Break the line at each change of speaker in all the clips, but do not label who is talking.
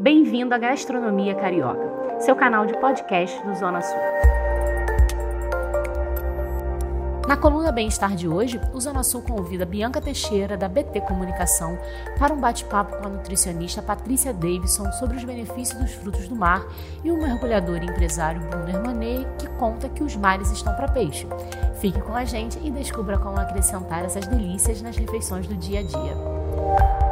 Bem-vindo à Gastronomia Carioca, seu canal de podcast do Zona Sul. Na coluna Bem-Estar de hoje, o Zona Sul convida Bianca Teixeira, da BT Comunicação, para um bate-papo com a nutricionista Patrícia Davidson sobre os benefícios dos frutos do mar e o mergulhador e empresário Bruno Hermanet, que conta que os mares estão para peixe. Fique com a gente e descubra como acrescentar essas delícias nas refeições do dia a dia.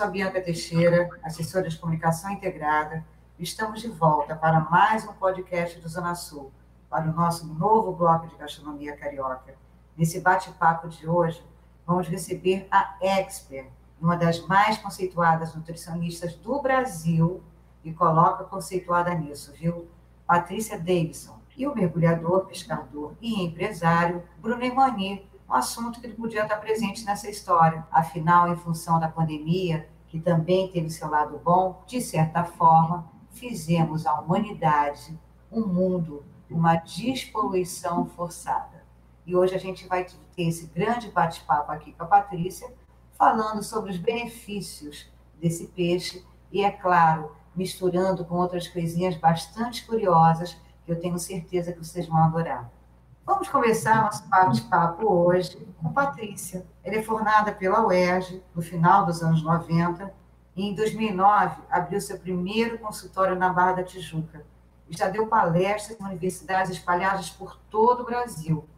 Sou a Bianca Teixeira, assessora de comunicação integrada. Estamos de volta para mais um podcast do Zona Sul, para o nosso novo bloco de gastronomia carioca. Nesse bate-papo de hoje, vamos receber a expert, uma das mais conceituadas nutricionistas do Brasil, e coloca conceituada nisso, viu? Patrícia Davidson, e o mergulhador, pescador e empresário Bruno Emani, um assunto que ele podia estar presente nessa história. Afinal, em função da pandemia, que também teve seu lado bom, de certa forma, fizemos a humanidade, um mundo, uma despoluição forçada. E hoje a gente vai ter esse grande bate-papo aqui com a Patrícia, falando sobre os benefícios desse peixe e, é claro, misturando com outras coisinhas bastante curiosas que eu tenho certeza que vocês vão adorar. Vamos começar nosso bate-papo hoje com Patrícia. Ela é formada pela UERJ no final dos anos 90 e em 2009 abriu seu primeiro consultório na Barra da Tijuca. Já deu palestras em universidades espalhadas por todo o Brasil.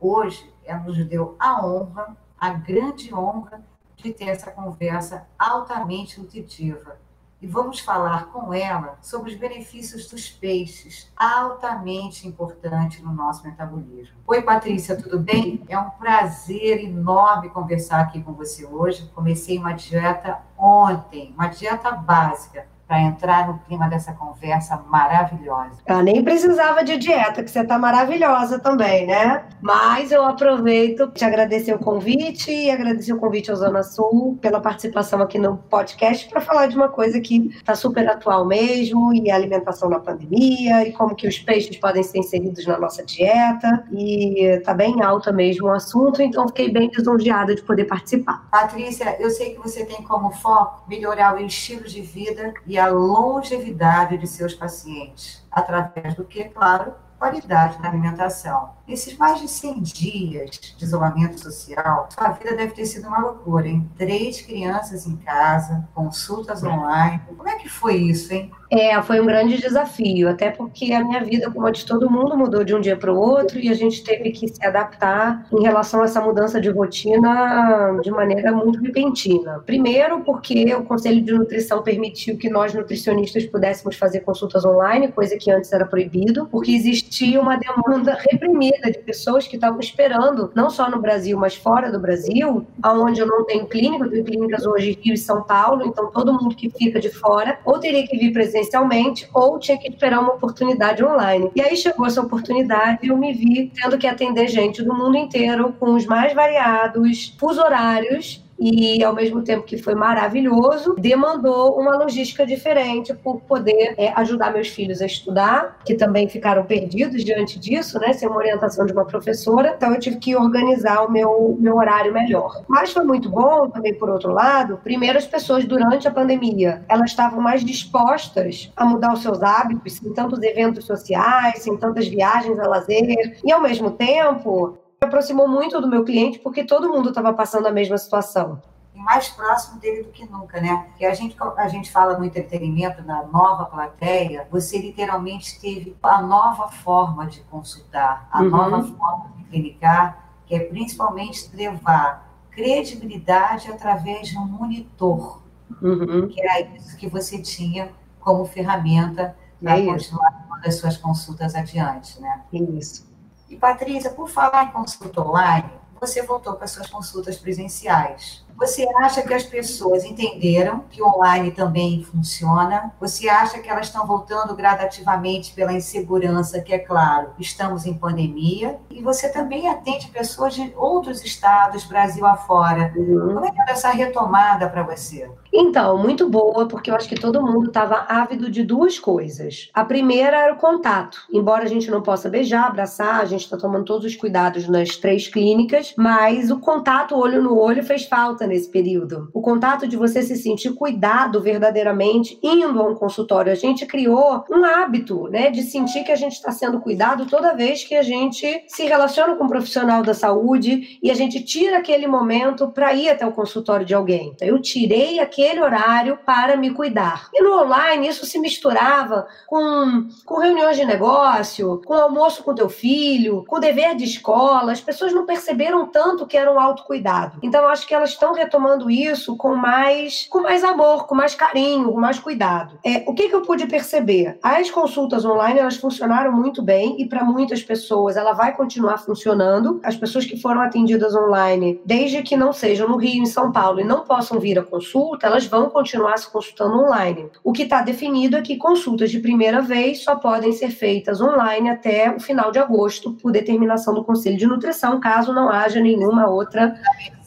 Hoje, ela nos deu a honra, a grande honra, de ter essa conversa altamente nutritiva e vamos falar com ela sobre os benefícios dos peixes, altamente importante no nosso metabolismo. Oi, Patrícia, tudo bem? É um prazer enorme conversar aqui com você hoje. Comecei uma dieta ontem, uma dieta básica para entrar no clima dessa conversa maravilhosa.
Eu nem precisava de dieta, que você está maravilhosa também, né? Mas eu aproveito te agradecer o convite e agradecer o convite ao Zona Sul pela participação aqui no podcast para falar de uma coisa que está super atual mesmo, e a alimentação na pandemia, e como que os peixes podem ser inseridos na nossa dieta, e está bem alta mesmo o assunto, então fiquei bem lisonjeada de poder participar.
Patrícia, eu sei que você tem como foco melhorar o estilo de vida e e a longevidade de seus pacientes, através do que, claro, qualidade na alimentação. Nesses mais de 100 dias de isolamento social, sua vida deve ter sido uma loucura, hein? Três crianças em casa, consultas online. Como é que foi isso, hein?
É, foi um grande desafio, até porque a minha vida, como a de todo mundo, mudou de um dia para o outro e a gente teve que se adaptar em relação a essa mudança de rotina de maneira muito repentina. Primeiro, porque o Conselho de Nutrição permitiu que nós, nutricionistas, pudéssemos fazer consultas online, coisa que antes era proibido, porque existia uma demanda reprimida de pessoas que estavam esperando, não só no Brasil, mas fora do Brasil, aonde eu não tenho clínica, eu tenho clínicas hoje Rio e São Paulo, então todo mundo que fica de fora ou teria que vir presencialmente presencialmente ou tinha que esperar uma oportunidade online. E aí chegou essa oportunidade e eu me vi tendo que atender gente do mundo inteiro com os mais variados fuso horários e ao mesmo tempo que foi maravilhoso, demandou uma logística diferente por poder é, ajudar meus filhos a estudar, que também ficaram perdidos diante disso, né, sem uma orientação de uma professora. Então eu tive que organizar o meu, meu horário melhor. Mas foi muito bom também, por outro lado, primeiro as pessoas durante a pandemia, elas estavam mais dispostas a mudar os seus hábitos, sem tantos eventos sociais, sem tantas viagens a lazer, e ao mesmo tempo aproximou muito do meu cliente porque todo mundo estava passando a mesma situação.
E mais próximo dele do que nunca, né? Porque a gente, a gente fala no entretenimento, na nova plateia, você literalmente teve a nova forma de consultar, a uhum. nova forma de clinicar, que é principalmente levar credibilidade através de um monitor, uhum. que era isso que você tinha como ferramenta para é continuar as suas consultas adiante, né?
Isso.
E, Patrícia, por falar em consulta online, você voltou para suas consultas presenciais. Você acha que as pessoas entenderam que online também funciona? Você acha que elas estão voltando gradativamente pela insegurança, que é claro, estamos em pandemia? E você também atende pessoas de outros estados, Brasil afora. Uhum. Como é que era essa retomada para você?
Então, muito boa, porque eu acho que todo mundo estava ávido de duas coisas. A primeira era o contato. Embora a gente não possa beijar, abraçar, a gente está tomando todos os cuidados nas três clínicas, mas o contato olho no olho fez falta nesse período. O contato de você se sentir cuidado verdadeiramente indo a um consultório. A gente criou um hábito, né, de sentir que a gente está sendo cuidado toda vez que a gente se relaciona com um profissional da saúde e a gente tira aquele momento para ir até o consultório de alguém. Então, eu tirei aquele horário para me cuidar. E no online isso se misturava com, com reuniões de negócio, com almoço com teu filho, com dever de escola. As pessoas não perceberam tanto que era um autocuidado. Então acho que elas estão retomando isso com mais, com mais amor, com mais carinho, com mais cuidado. É, o que, que eu pude perceber? As consultas online elas funcionaram muito bem e para muitas pessoas ela vai continuar funcionando. As pessoas que foram atendidas online, desde que não sejam no Rio, em São Paulo e não possam vir à consulta, elas vão continuar se consultando online. O que está definido é que consultas de primeira vez só podem ser feitas online até o final de agosto, por determinação do Conselho de Nutrição, caso não haja nenhuma outra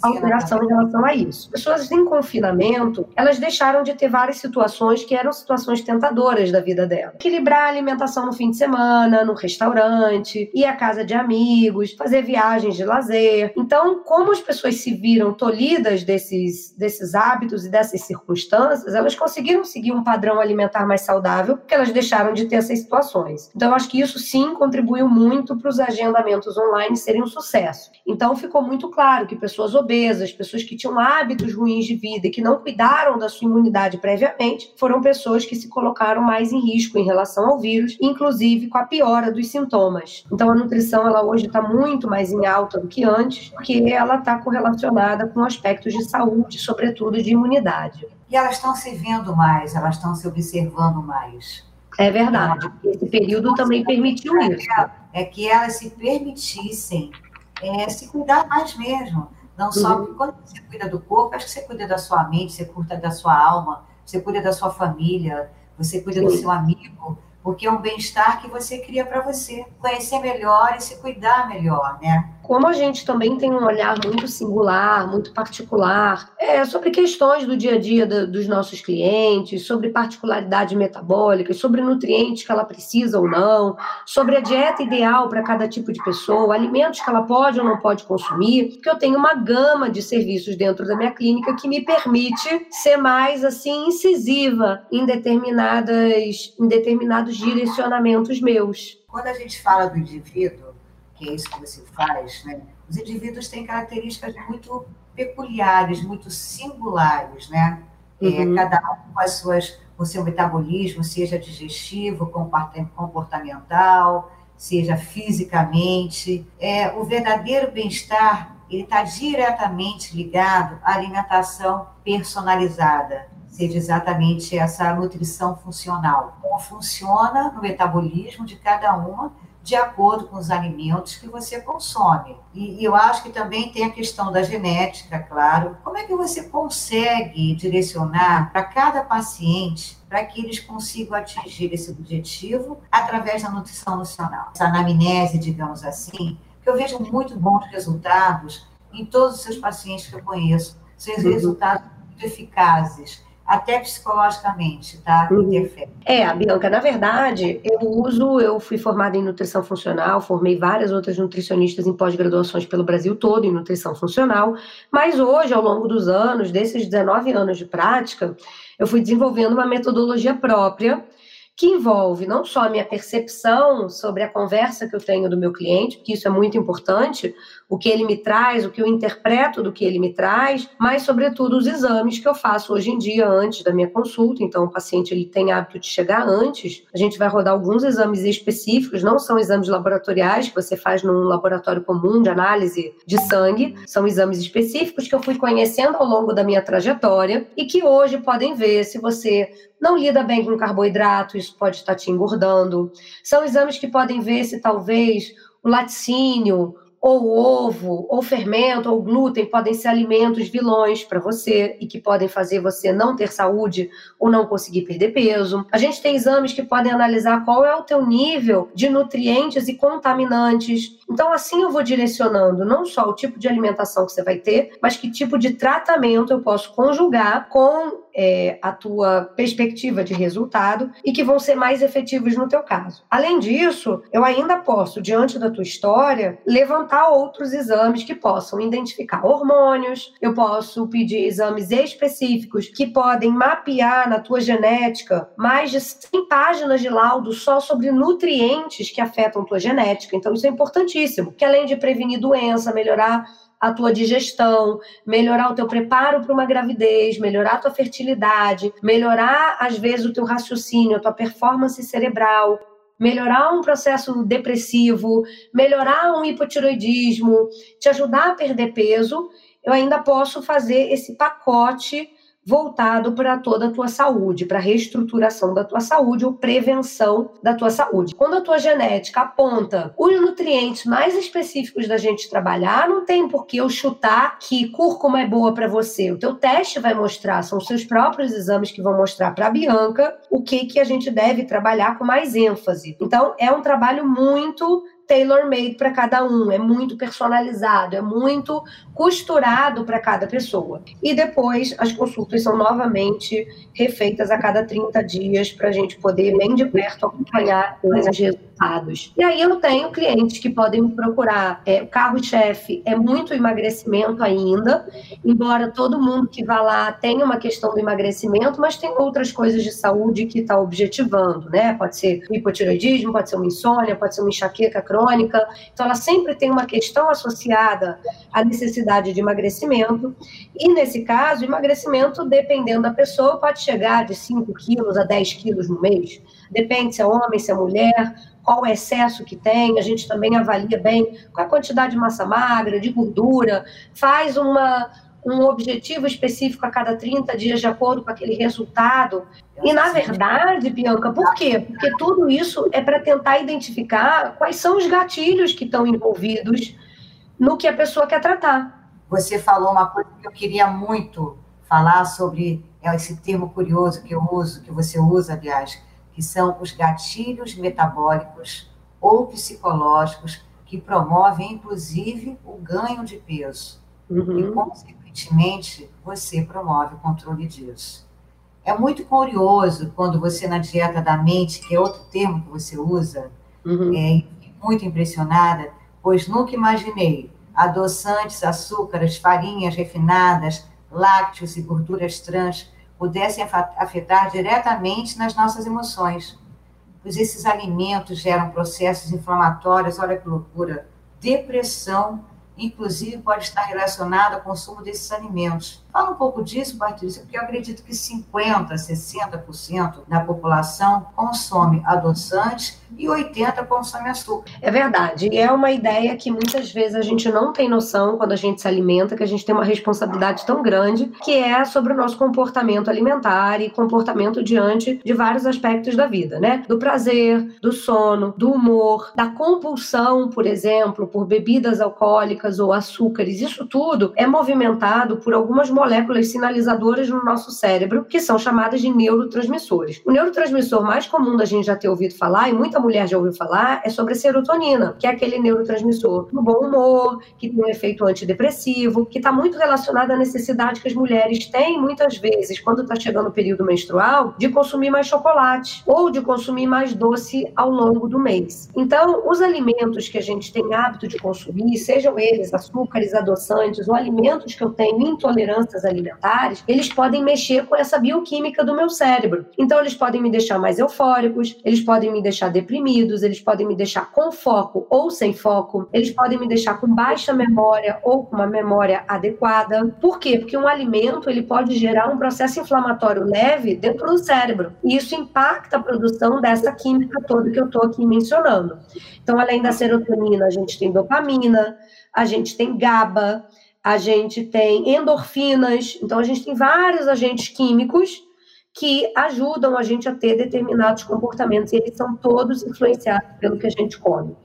alteração em relação a isso. Pessoas em confinamento, elas deixaram de ter várias situações que eram situações tentadoras da vida dela. Equilibrar a alimentação no fim de semana, no restaurante, ir à casa de amigos, fazer viagens de lazer. Então, como as pessoas se viram tolhidas desses, desses hábitos e dessas circunstâncias, elas conseguiram seguir um padrão alimentar mais saudável, porque elas deixaram de ter essas situações. Então, acho que isso sim contribuiu muito para os agendamentos online serem um sucesso. Então, ficou muito claro que pessoas obesas, pessoas que tinham hábitos ruins de vida e que não cuidaram da sua imunidade previamente, foram pessoas que se colocaram mais em risco em relação ao vírus, inclusive com a piora dos sintomas. Então, a nutrição ela hoje está muito mais em alta do que antes, porque ela está correlacionada com aspectos de saúde, sobretudo de imunidade.
E elas estão se vendo mais, elas estão se observando mais.
É verdade. Esse período também permitiu isso.
É que elas se permitissem é, se cuidar mais mesmo. Não só uhum. quando você cuida do corpo, acho que você cuida da sua mente, você cuida da sua alma, você cuida da sua família, você cuida Sim. do seu amigo, porque é um bem-estar que você cria para você. Conhecer melhor e se cuidar melhor, né?
como a gente também tem um olhar muito singular, muito particular, é, sobre questões do dia a dia do, dos nossos clientes, sobre particularidades metabólicas, sobre nutrientes que ela precisa ou não, sobre a dieta ideal para cada tipo de pessoa, alimentos que ela pode ou não pode consumir, porque eu tenho uma gama de serviços dentro da minha clínica que me permite ser mais assim incisiva em determinadas em determinados direcionamentos meus.
Quando a gente fala do indivíduo que é isso que você faz, né? os indivíduos têm características muito peculiares, muito singulares, né? É, uhum. É, cada um com as suas, o seu metabolismo, seja digestivo, comportamental, seja fisicamente. É, o verdadeiro bem-estar ele está diretamente ligado à alimentação personalizada, seja exatamente essa nutrição funcional. Como funciona no metabolismo de cada uma de acordo com os alimentos que você consome. E, e, eu acho que também tem a questão da genética, claro. Como é que você consegue direcionar para cada paciente para que eles consigam atingir esse objetivo através da nutrição nutricional? Essa anamnese, digamos assim, que eu vejo muito bons resultados em todos os seus pacientes que eu conheço. São uhum. resultados muito eficazes até psicologicamente, tá? Uhum. Interfere.
É, Bianca, na verdade, eu uso, eu fui formada em nutrição funcional, formei várias outras nutricionistas em pós-graduações pelo Brasil todo em nutrição funcional, mas hoje, ao longo dos anos, desses 19 anos de prática, eu fui desenvolvendo uma metodologia própria que envolve não só a minha percepção sobre a conversa que eu tenho do meu cliente, que isso é muito importante, o que ele me traz, o que eu interpreto do que ele me traz, mas sobretudo os exames que eu faço hoje em dia antes da minha consulta. Então o paciente ele tem hábito de chegar antes. A gente vai rodar alguns exames específicos, não são exames laboratoriais que você faz num laboratório comum de análise de sangue, são exames específicos que eu fui conhecendo ao longo da minha trajetória e que hoje podem ver se você não lida bem com carboidrato, isso pode estar te engordando. São exames que podem ver se talvez o laticínio ou ovo, ou fermento, ou glúten podem ser alimentos vilões para você e que podem fazer você não ter saúde ou não conseguir perder peso. A gente tem exames que podem analisar qual é o teu nível de nutrientes e contaminantes. Então, assim eu vou direcionando não só o tipo de alimentação que você vai ter, mas que tipo de tratamento eu posso conjugar com é, a tua perspectiva de resultado e que vão ser mais efetivos no teu caso. Além disso, eu ainda posso, diante da tua história, levantar outros exames que possam identificar hormônios, eu posso pedir exames específicos que podem mapear na tua genética mais de 100 páginas de laudo só sobre nutrientes que afetam tua genética. Então, isso é importantíssimo, que além de prevenir doença, melhorar a tua digestão, melhorar o teu preparo para uma gravidez, melhorar a tua fertilidade, melhorar às vezes o teu raciocínio, a tua performance cerebral, melhorar um processo depressivo, melhorar um hipotiroidismo, te ajudar a perder peso, eu ainda posso fazer esse pacote voltado para toda a tua saúde, para reestruturação da tua saúde ou prevenção da tua saúde. Quando a tua genética aponta os nutrientes mais específicos da gente trabalhar, não tem por que eu chutar que cúrcuma é boa para você. O teu teste vai mostrar, são os seus próprios exames que vão mostrar para a Bianca o que que a gente deve trabalhar com mais ênfase. Então, é um trabalho muito tailor-made para cada um, é muito personalizado, é muito costurado para cada pessoa. E depois as consultas são novamente refeitas a cada 30 dias para a gente poder bem de perto acompanhar os resultados. E aí eu tenho clientes que podem me procurar. É, o carro-chefe é muito emagrecimento ainda, embora todo mundo que vá lá tenha uma questão do emagrecimento, mas tem outras coisas de saúde que está objetivando, né? Pode ser hipotiroidismo, pode ser uma insônia, pode ser uma enxaqueca crônica. Então, ela sempre tem uma questão associada à necessidade de emagrecimento. E, nesse caso, emagrecimento, dependendo da pessoa, pode chegar de 5 quilos a 10 quilos no mês. Depende se é homem, se é mulher, qual o excesso que tem, a gente também avalia bem qual a quantidade de massa magra, de gordura, faz uma, um objetivo específico a cada 30 dias, de acordo com aquele resultado. E, na verdade, Bianca, por quê? Porque tudo isso é para tentar identificar quais são os gatilhos que estão envolvidos no que a pessoa quer tratar.
Você falou uma coisa que eu queria muito falar sobre é esse termo curioso que eu uso, que você usa, aliás, que são os gatilhos metabólicos ou psicológicos que promovem, inclusive, o ganho de peso. Uhum. E, consequentemente, você promove o controle disso. É muito curioso quando você, na dieta da mente, que é outro termo que você usa, uhum. é muito impressionada, pois nunca imaginei adoçantes, açúcares, farinhas refinadas, lácteos e gorduras trans pudessem afetar diretamente nas nossas emoções. Pois esses alimentos geram processos inflamatórios, olha que loucura, depressão, inclusive pode estar relacionado ao consumo desses alimentos. Fala um pouco disso, Patrícia, porque eu acredito que 50%, 60% da população consome adoçantes e 80% consome açúcar.
É verdade. E é uma ideia que muitas vezes a gente não tem noção quando a gente se alimenta, que a gente tem uma responsabilidade tão grande, que é sobre o nosso comportamento alimentar e comportamento diante de vários aspectos da vida, né? Do prazer, do sono, do humor, da compulsão, por exemplo, por bebidas alcoólicas ou açúcares. Isso tudo é movimentado por algumas moléculas sinalizadoras no nosso cérebro, que são chamadas de neurotransmissores. O neurotransmissor mais comum da gente já ter ouvido falar, e muita mulher já ouviu falar, é sobre a serotonina, que é aquele neurotransmissor do bom humor, que tem um efeito antidepressivo, que está muito relacionado à necessidade que as mulheres têm, muitas vezes, quando está chegando o período menstrual, de consumir mais chocolate ou de consumir mais doce ao longo do mês. Então, os alimentos que a gente tem hábito de consumir, sejam eles açúcares, adoçantes ou alimentos que eu tenho intolerância intolerâncias alimentares, eles podem mexer com essa bioquímica do meu cérebro. Então, eles podem me deixar mais eufóricos, eles podem me deixar deprimidos, eles podem me deixar com foco ou sem foco, eles podem me deixar com baixa memória ou com uma memória adequada. Por quê? Porque um alimento ele pode gerar um processo inflamatório leve dentro do cérebro. E isso impacta a produção dessa química toda que eu estou aqui mencionando. Então, além da serotonina, a gente tem dopamina, a gente tem GABA, a gente tem endorfinas, então a gente tem vários agentes químicos que ajudam a gente a ter determinados comportamentos, e eles são todos influenciados pelo que a gente come.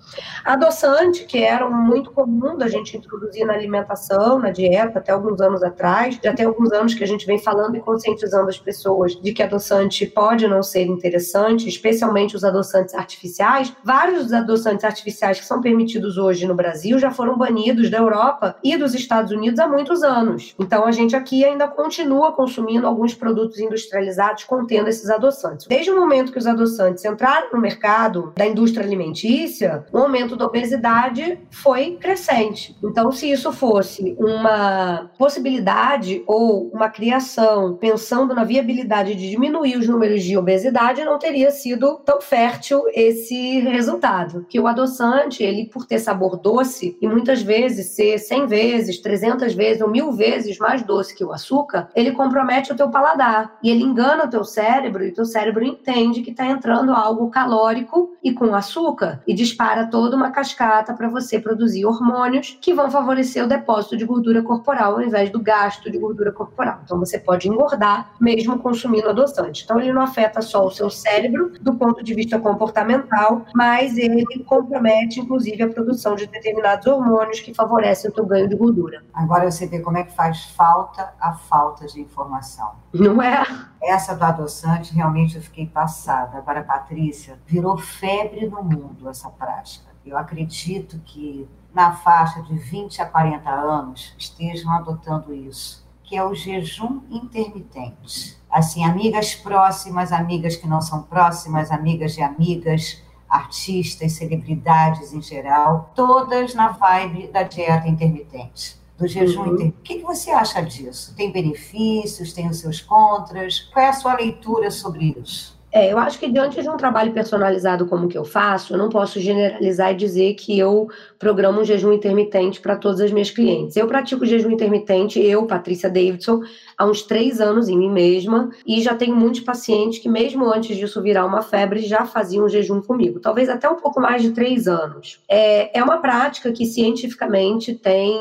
Adoçante, que era muito comum da gente introduzir na alimentação, na dieta, até alguns anos atrás, já tem alguns anos que a gente vem falando e conscientizando as pessoas de que adoçante pode não ser interessante, especialmente os adoçantes artificiais. Vários dos adoçantes artificiais que são permitidos hoje no Brasil já foram banidos da Europa e dos Estados Unidos há muitos anos. Então a gente aqui ainda continua consumindo alguns produtos industrializados contendo esses adoçantes. Desde o momento que os adoçantes entraram no mercado da indústria alimentícia, o aumento da obesidade foi crescente. Então, se isso fosse uma possibilidade ou uma criação pensando na viabilidade de diminuir os números de obesidade, não teria sido tão fértil esse resultado. Que o adoçante, ele por ter sabor doce e muitas vezes ser 100 vezes, 300 vezes ou mil vezes mais doce que o açúcar, ele compromete o teu paladar e ele engana o teu cérebro e o teu cérebro entende que está entrando algo calórico e com açúcar e dispara toda uma cascata para você produzir hormônios que vão favorecer o depósito de gordura corporal ao invés do gasto de gordura corporal. Então você pode engordar mesmo consumindo adoçante. Então ele não afeta só o seu cérebro do ponto de vista comportamental, mas ele compromete inclusive a produção de determinados hormônios que favorecem o teu ganho de gordura.
Agora você vê como é que faz falta a falta de informação.
Não é?
Essa do adoçante, realmente eu fiquei passada. Agora, Patrícia, virou febre no mundo essa prática. Eu acredito que na faixa de 20 a 40 anos estejam adotando isso, que é o jejum intermitente. Assim, amigas próximas, amigas que não são próximas, amigas de amigas, artistas, celebridades em geral, todas na vibe da dieta intermitente, do jejum uhum. intermitente. O que você acha disso? Tem benefícios, tem os seus contras? Qual é a sua leitura sobre isso?
É, eu acho que diante de um trabalho personalizado como o que eu faço, eu não posso generalizar e dizer que eu programo um jejum intermitente para todas as minhas clientes. Eu pratico jejum intermitente, eu, Patrícia Davidson, há uns três anos em mim mesma, e já tenho muitos pacientes que, mesmo antes disso virar uma febre, já faziam jejum comigo, talvez até um pouco mais de três anos. É, é uma prática que cientificamente tem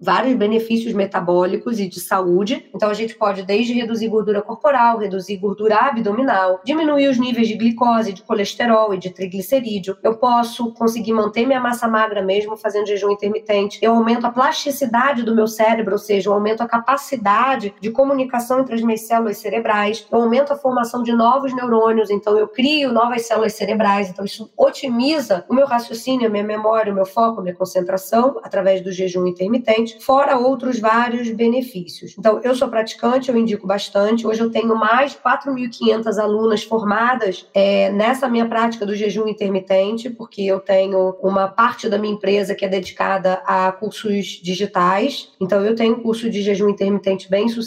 vários benefícios metabólicos e de saúde, então a gente pode desde reduzir gordura corporal, reduzir gordura abdominal, diminuir os níveis de glicose, de colesterol e de triglicerídeo. Eu posso conseguir manter minha massa magra mesmo fazendo jejum intermitente. Eu aumento a plasticidade do meu cérebro, ou seja, eu aumento a capacidade de comunicação entre as minhas células cerebrais. Eu aumento a formação de novos neurônios, então eu crio novas células cerebrais. Então isso otimiza o meu raciocínio, a minha memória, o meu foco, a minha concentração através do jejum intermitente, fora outros vários benefícios. Então eu sou praticante, eu indico bastante. Hoje eu tenho mais de 4.500 alunas formadas é, nessa minha prática do jejum intermitente, porque eu tenho uma parte da minha empresa que é dedicada a cursos digitais. Então, eu tenho um curso de jejum intermitente bem sucedido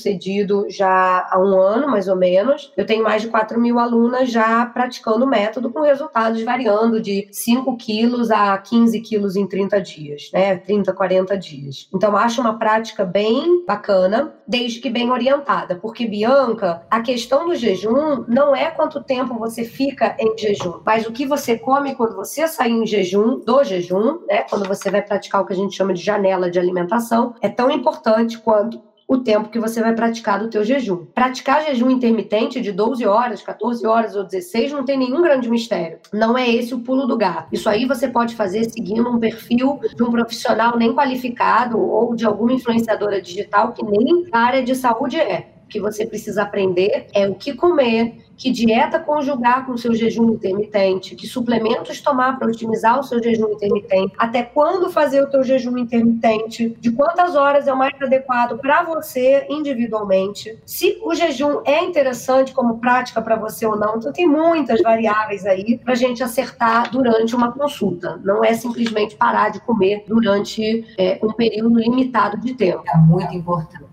já há um ano, mais ou menos. Eu tenho mais de 4 mil alunas já praticando o método, com resultados variando de 5 quilos a 15 quilos em 30 dias, né? 30, 40 dias. Então, acho uma prática bem bacana, desde que bem orientada, porque, Bianca, a questão do jejum não é quanto tempo você fica em jejum, mas o que você come quando você sai em jejum, do jejum, né? Quando você vai praticar o que a gente chama de janela de alimentação, é tão importante quanto o tempo que você vai praticar do teu jejum. Praticar jejum intermitente de 12 horas, 14 horas ou 16 não tem nenhum grande mistério. Não é esse o pulo do gato. Isso aí você pode fazer seguindo um perfil de um profissional nem qualificado ou de alguma influenciadora digital que nem área de saúde é. O que você precisa aprender é o que comer, que dieta conjugar com o seu jejum intermitente, que suplementos tomar para otimizar o seu jejum intermitente, até quando fazer o teu jejum intermitente, de quantas horas é o mais adequado para você individualmente, se o jejum é interessante como prática para você ou não. Então tem muitas variáveis aí para a gente acertar durante uma consulta. Não é simplesmente parar de comer durante é, um período limitado de tempo.
É muito importante.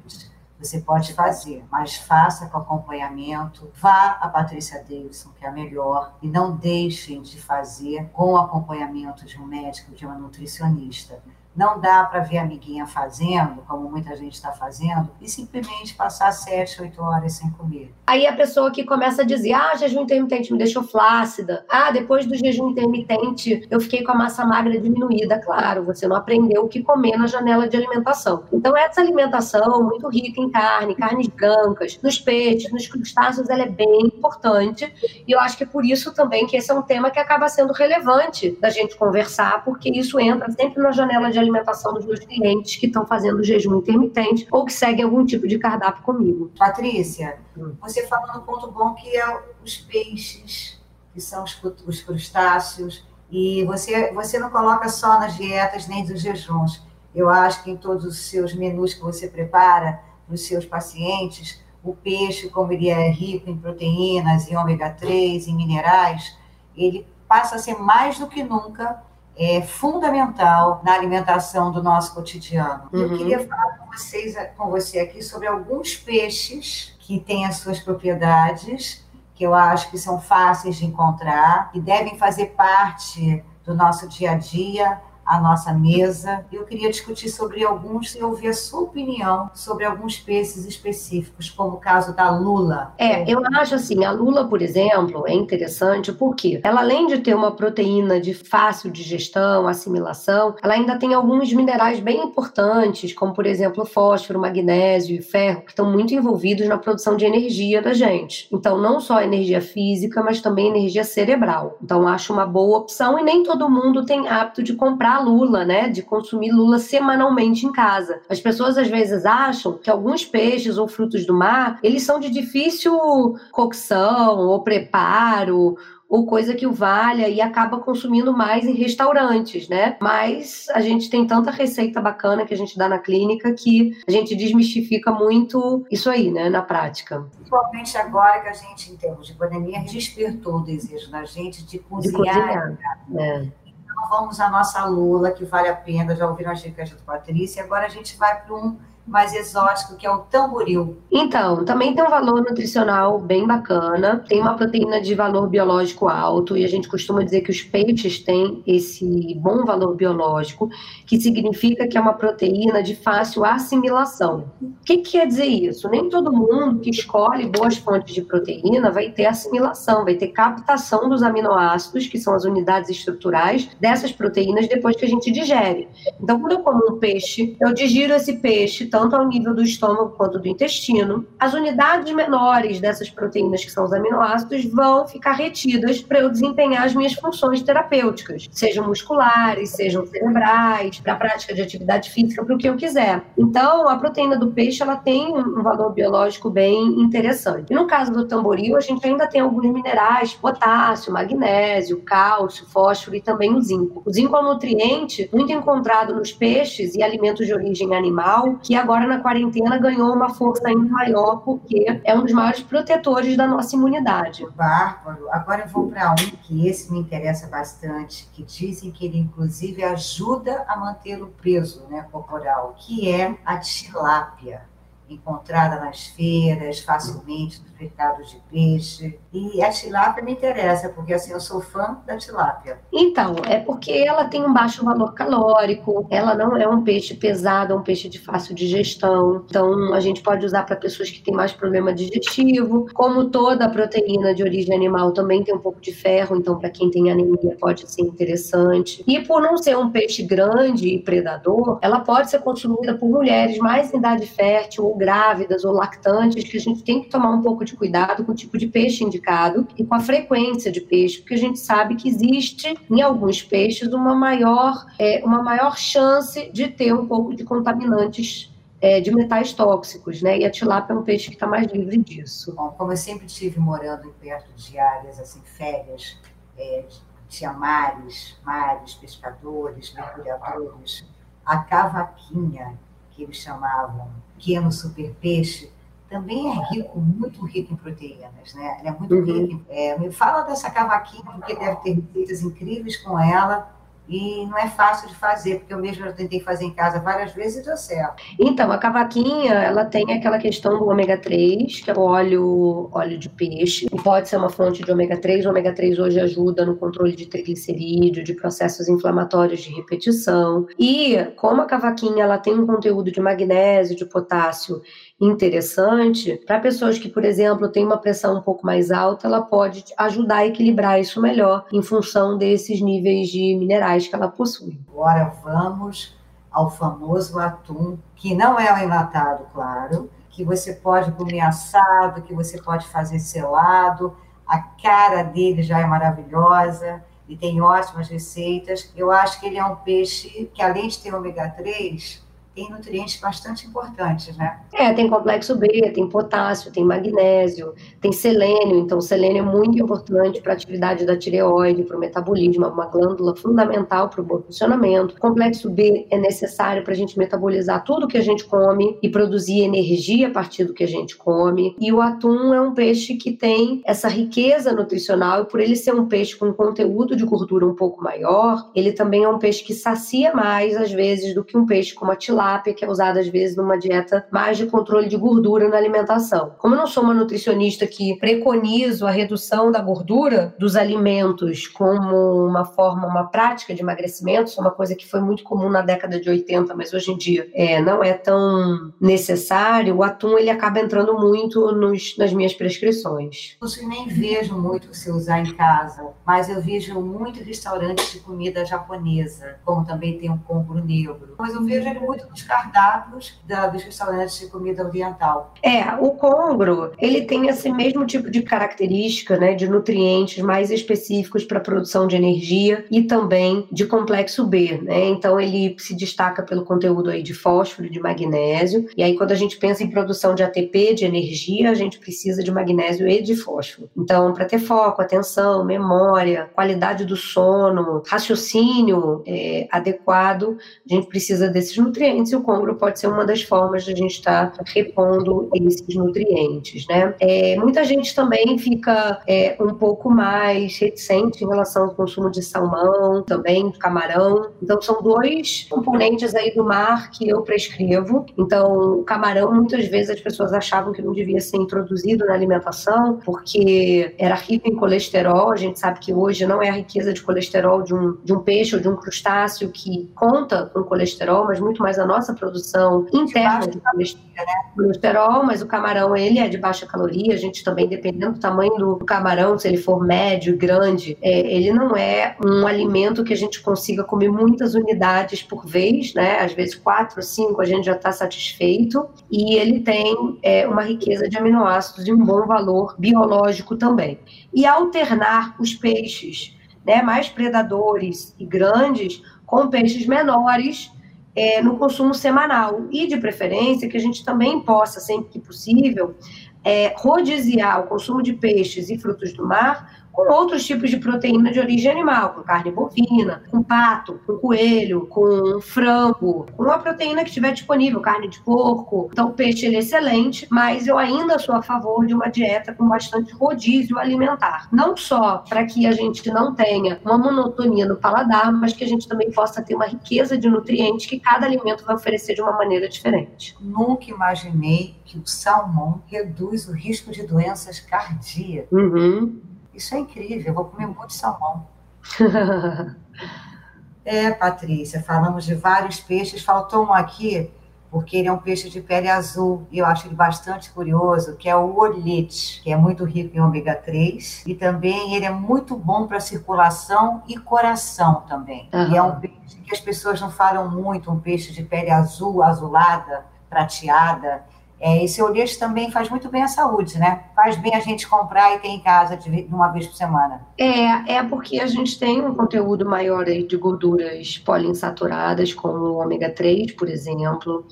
Você pode fazer, mas faça com acompanhamento. Vá a Patrícia Davidson, que é a melhor, e não deixem de fazer com o acompanhamento de um médico, de uma nutricionista. Não dá para ver a amiguinha fazendo, como muita gente está fazendo, e simplesmente passar sete, oito horas sem comer.
Aí a pessoa que começa a dizer: ah, jejum intermitente me deixou flácida. Ah, depois do jejum intermitente eu fiquei com a massa magra diminuída. Claro, você não aprendeu o que comer na janela de alimentação. Então, essa alimentação muito rica em carne, carnes brancas, nos peixes, nos crustáceos, ela é bem importante. E eu acho que é por isso também que esse é um tema que acaba sendo relevante da gente conversar, porque isso entra sempre na janela de alimentação dos meus clientes que estão fazendo jejum intermitente ou que seguem algum tipo de cardápio comigo.
Patrícia, hum. você falou no ponto bom que é os peixes, que são os, os crustáceos, e você, você não coloca só nas dietas nem dos jejuns. Eu acho que em todos os seus menus que você prepara para os seus pacientes, o peixe, como ele é rico em proteínas, em ômega 3, em minerais, ele passa a ser mais do que nunca é, fundamental na alimentação do nosso cotidiano. Uhum. Eu queria falar com, vocês, com você aqui sobre alguns peixes que têm as suas propriedades, que eu acho que são fáceis de encontrar, e devem fazer parte do nosso dia a dia, a nossa mesa. Eu queria discutir sobre alguns e ouvir a sua opinião sobre alguns peixes específicos, como o caso da lula.
É, eu acho assim, a lula, por exemplo, é interessante porque ela, além de ter uma proteína de fácil digestão, assimilação, ela ainda tem alguns minerais bem importantes, como, por exemplo, fósforo, magnésio e ferro, que estão muito envolvidos na produção de energia da gente. Então, não só energia física, mas também energia cerebral. Então, acho uma boa opção e nem todo mundo tem hábito de comprar lula, né? De consumir lula semanalmente em casa. As pessoas às vezes acham que alguns peixes ou frutos do mar, eles são de difícil cocção ou preparo ou coisa que o valha e acaba consumindo mais em restaurantes, né? Mas a gente tem tanta receita bacana que a gente dá na clínica que a gente desmistifica muito isso aí, né, na prática.
Principalmente agora que a gente, em termos de pandemia, despertou o desejo da gente de cozinhar. De cozinhar. É. Então, vamos à nossa Lula, que vale a pena, já ouviram as dicas do Patrícia, agora a gente vai para um mais exótico, que é o tamboril.
Então, também tem um valor nutricional bem bacana, tem uma proteína de valor biológico alto, e a gente costuma dizer que os peixes têm esse bom valor biológico, que significa que é uma proteína de fácil assimilação. O que, que quer dizer isso? Nem todo mundo que escolhe boas fontes de proteína vai ter assimilação, vai ter captação dos aminoácidos, que são as unidades estruturais dessas proteínas depois que a gente digere. Então, quando eu como um peixe, eu digiro esse peixe tanto ao nível do estômago quanto do intestino. As unidades menores dessas proteínas, que são os aminoácidos, vão ficar retidas para eu desempenhar as minhas funções terapêuticas, sejam musculares, sejam cerebrais, para a prática de atividade física, para o que eu quiser. Então, a proteína do peixe ela tem um valor biológico bem interessante. E no caso do tamboril, a gente ainda tem alguns minerais, potássio, magnésio, cálcio, fósforo e também o zinco. O zinco é um nutriente muito encontrado nos peixes e alimentos de origem animal, que agora na quarentena ganhou uma força ainda maior, porque é um dos maiores protetores da nossa imunidade.
Bárbaro. Agora eu vou para um que esse me interessa bastante, que dizem que ele inclusive ajuda a manter o peso né, corporal, que é a tilápia encontrada nas feiras, facilmente nos mercados de peixe. E a tilápia me interessa, porque assim, eu sou fã da tilápia.
Então, é porque ela tem um baixo valor calórico, ela não é um peixe pesado, é um peixe de fácil digestão. Então, a gente pode usar para pessoas que têm mais problema digestivo. Como toda proteína de origem animal também tem um pouco de ferro, então para quem tem anemia pode ser interessante. E por não ser um peixe grande e predador, ela pode ser consumida por mulheres mais em idade fértil ou grávidas ou lactantes, que a gente tem que tomar um pouco de cuidado com o tipo de peixe indicado e com a frequência de peixe, porque a gente sabe que existe em alguns peixes uma maior, é, uma maior chance de ter um pouco de contaminantes é, de metais tóxicos, né? E a tilápia é um peixe que está mais livre disso.
Bom, como eu sempre estive morando perto de áreas assim férias, é, tinha mares, mares, pescadores, mergulhadores, a cavaquinha que eles chamavam pequeno superpeixe, também é rico, muito rico em proteínas, né? Ele é muito uhum. rico. É, me fala dessa cavaquinha, porque deve ter receitas incríveis com ela. E não é fácil de fazer, porque eu mesma já tentei fazer em casa várias vezes e deu certo.
Então, a cavaquinha, ela tem aquela questão do ômega 3, que é o óleo, óleo de peixe, e pode ser uma fonte de ômega 3. O ômega 3 hoje ajuda no controle de triglicerídeo, de processos inflamatórios de repetição. E como a cavaquinha ela tem um conteúdo de magnésio, de potássio interessante, para pessoas que, por exemplo, têm uma pressão um pouco mais alta, ela pode ajudar a equilibrar isso melhor em função desses níveis de minerais que ela possui.
Agora vamos ao famoso atum, que não é o enlatado, claro, que você pode comer assado, que você pode fazer selado, a cara dele já é maravilhosa e tem ótimas receitas. Eu acho que ele é um peixe que, além de ter ômega 3, tem nutrientes bastante importantes, né?
É, tem complexo B, tem potássio, tem magnésio, tem selênio. Então, selênio é muito importante para a atividade da tireoide, para o metabolismo, é uma glândula fundamental para o bom funcionamento. Complexo B é necessário para a gente metabolizar tudo que a gente come e produzir energia a partir do que a gente come. E o atum é um peixe que tem essa riqueza nutricional e por ele ser um peixe com conteúdo de gordura um pouco maior, ele também é um peixe que sacia mais às vezes do que um peixe como a tilápia tilápia, que é usada às vezes numa dieta mais de controle de gordura na alimentação. Como eu não sou uma nutricionista que preconizo a redução da gordura dos alimentos como uma forma, uma prática de emagrecimento, isso é uma coisa que foi muito comum na década de 80, mas hoje em dia é, não é tão necessário, o atum ele acaba entrando muito nos, nas minhas prescrições.
Eu nem vejo muito se usar em casa, mas eu vejo muito restaurantes de comida japonesa, como também tem um combro negro. Mas eu vejo ele muito os cardápios da, dos restaurantes de comida oriental.
É, o congro, ele tem esse mesmo tipo de característica, né, de nutrientes mais específicos para a produção de energia e também de complexo B, né? Então ele se destaca pelo conteúdo aí de fósforo e de magnésio. E aí quando a gente pensa em produção de ATP, de energia, a gente precisa de magnésio e de fósforo. Então, para ter foco, atenção, memória, qualidade do sono, raciocínio é, adequado, a gente precisa desses nutrientes nutrientes e o congro pode ser uma das formas de a gente estar tá repondo esses nutrientes, né? É, muita gente também fica é, um pouco mais reticente em relação ao consumo de salmão, também de camarão. Então, são dois componentes aí do mar que eu prescrevo. Então, o camarão, muitas vezes as pessoas achavam que não devia ser introduzido na alimentação porque era rico em colesterol. A gente sabe que hoje não é a riqueza de colesterol de um, de um peixe ou de um crustáceo que conta com colesterol, mas muito mais a nossa produção interna de, de colesterol, mas o camarão ele é de baixa caloria, a gente também, dependendo do tamanho do camarão, se ele for médio, grande, é, ele não é um alimento que a gente consiga comer muitas unidades por vez, né? Às vezes quatro, cinco a gente já está satisfeito, e ele tem é, uma riqueza de aminoácidos e um bom valor biológico também. E alternar os peixes né, mais predadores e grandes com peixes menores é, no consumo semanal. E, de preferência, que a gente também possa, sempre que possível, é, rodiziar o consumo de peixes e frutos do mar com outros tipos de proteína de origem animal, com carne bovina, com pato, com coelho, com frango, com uma proteína que estiver disponível, carne de porco. Então, o peixe ele é excelente, mas eu ainda sou a favor de uma dieta com bastante rodízio alimentar. Não só para que a gente não tenha uma monotonia no paladar, mas que a gente também possa ter uma riqueza de nutrientes que cada alimento vai oferecer de uma maneira diferente.
Nunca imaginei que o salmão reduz o risco de doenças cardíacas.
Uhum.
Isso é incrível, eu vou comer um monte de salmão. é, Patrícia, falamos de vários peixes, faltou um aqui, porque ele é um peixe de pele azul, e eu acho ele bastante curioso, que é o olite, que é muito rico em ômega 3, e também ele é muito bom para circulação e coração também. Uhum. E é um peixe que as pessoas não falam muito, um peixe de pele azul, azulada, prateada, é, esse olhete também faz muito bem à saúde, né? Faz bem a gente comprar e ter em casa de uma vez por semana.
É, é porque a gente tem um conteúdo maior de gorduras poliinsaturadas, como o ômega 3, por exemplo.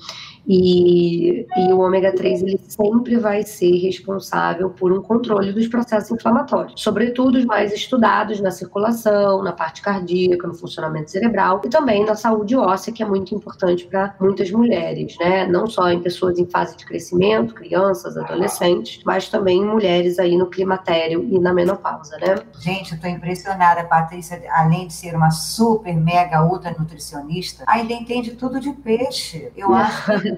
E, e o ômega 3 ele sempre vai ser responsável por um controle dos processos inflamatórios, sobretudo os mais estudados na circulação, na parte cardíaca, no funcionamento cerebral e também na saúde óssea, que é muito importante para muitas mulheres, né? Não só em pessoas em fase de crescimento, crianças, adolescentes, mas também em mulheres aí no climatério e na menopausa, né?
Gente, eu tô impressionada, Patrícia, além de ser uma super, mega, ultra nutricionista, ainda entende tudo de peixe. Eu acho que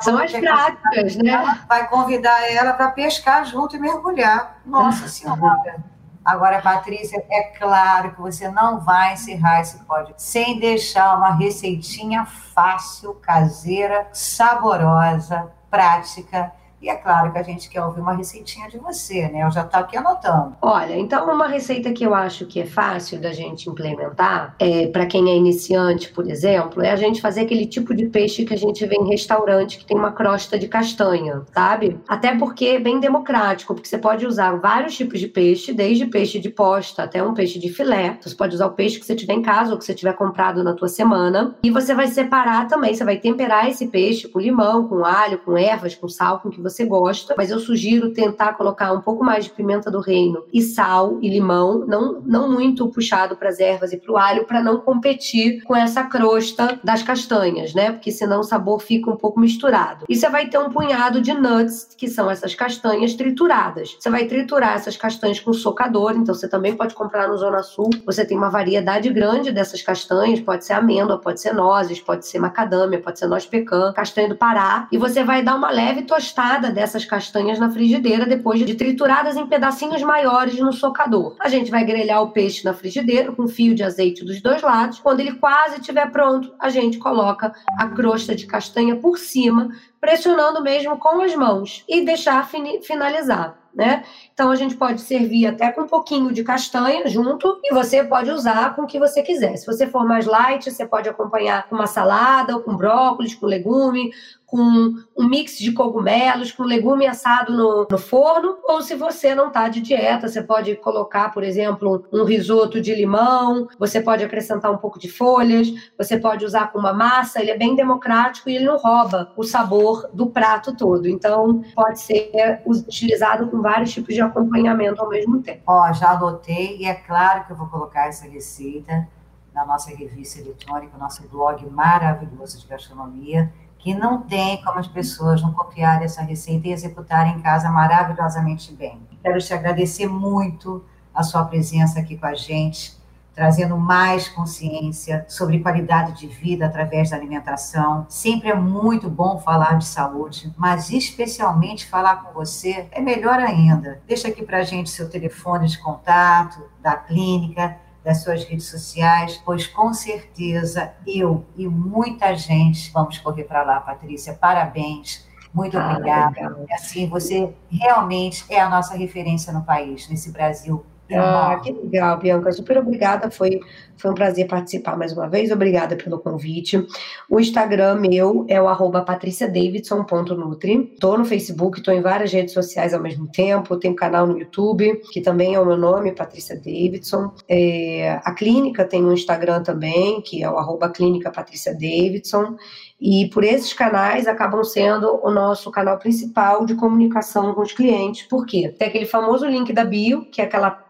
São as práticas, né?
Vai convidar ela para pescar junto e mergulhar. Nossa Senhora! Agora, Patrícia, é claro que você não vai encerrar esse pódio sem deixar uma receitinha fácil, caseira, saborosa, prática e é claro que a gente quer ouvir uma receitinha de você, né? Eu já estou aqui anotando.
Olha, então uma receita que eu acho que é fácil da gente implementar, é, para quem é iniciante, por exemplo, é a gente fazer aquele tipo de peixe que a gente vê em restaurante que tem uma crosta de castanha, sabe? Até porque é bem democrático, porque você pode usar vários tipos de peixe, desde peixe de posta até um peixe de filé. Você pode usar o peixe que você tiver em casa ou que você tiver comprado na tua semana. E você vai separar também, você vai temperar esse peixe com limão, com alho, com ervas, com sal, com o que você gosta, mas eu sugiro tentar colocar um pouco mais de pimenta do reino e sal e limão, não, não muito puxado para as ervas e para o alho, para não competir com essa crosta das castanhas, né? Porque senão o sabor fica um pouco misturado. E você vai ter um punhado de nuts, que são essas castanhas trituradas. Você vai triturar essas castanhas com socador, então você também pode comprar no Zona Sul. Você tem uma variedade grande dessas castanhas, pode ser amêndoa, pode ser nozes, pode ser macadâmia, pode ser noz pecan, castanha do Pará, e você vai dar uma leve tostada dessas castanhas na frigideira depois de trituradas em pedacinhos maiores no socador. A gente vai grelhar o peixe na frigideira com fio de azeite dos dois lados. Quando ele quase estiver pronto, a gente coloca a crosta de castanha por cima, pressionando mesmo com as mãos e deixar finalizar. Né? Então a gente pode servir até com um pouquinho de castanha junto e você pode usar com o que você quiser. Se você for mais light, você pode acompanhar com uma salada, ou com brócolis, com legume, com um mix de cogumelos, com legume assado no, no forno, ou se você não está de dieta, você pode colocar, por exemplo, um risoto de limão, você pode acrescentar um pouco de folhas, você pode usar com uma massa, ele é bem democrático e ele não rouba o sabor do prato todo. Então, pode ser utilizado com vários tipos de acompanhamento ao mesmo tempo.
Ó, já anotei e é claro que eu vou colocar essa receita na nossa revista eletrônica, nosso blog maravilhoso de gastronomia que não tem como as pessoas não copiarem essa receita e executarem em casa maravilhosamente bem. Quero te agradecer muito a sua presença aqui com a gente, trazendo mais consciência sobre qualidade de vida através da alimentação. Sempre é muito bom falar de saúde, mas especialmente falar com você é melhor ainda. Deixa aqui para a gente seu telefone de contato da clínica das suas redes sociais, pois com certeza eu e muita gente vamos correr para lá, Patrícia. Parabéns. Muito ah, obrigada. Assim, você realmente é a nossa referência no país, nesse Brasil
ah, que legal, Bianca. Super obrigada. Foi, foi um prazer participar mais uma vez. Obrigada pelo convite. O Instagram meu é o arroba patriciadavidson.nutri. Estou no Facebook, estou em várias redes sociais ao mesmo tempo. Tenho canal no YouTube, que também é o meu nome, Patrícia Davidson. É, a clínica tem um Instagram também, que é o arroba clínica Patrícia Davidson. E por esses canais acabam sendo o nosso canal principal de comunicação com os clientes. Por quê? Tem aquele famoso link da bio, que é aquela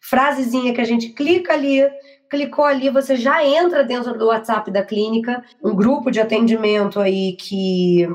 frasezinha que a gente clica ali, clicou ali, você já entra dentro do WhatsApp da clínica, um grupo de atendimento aí que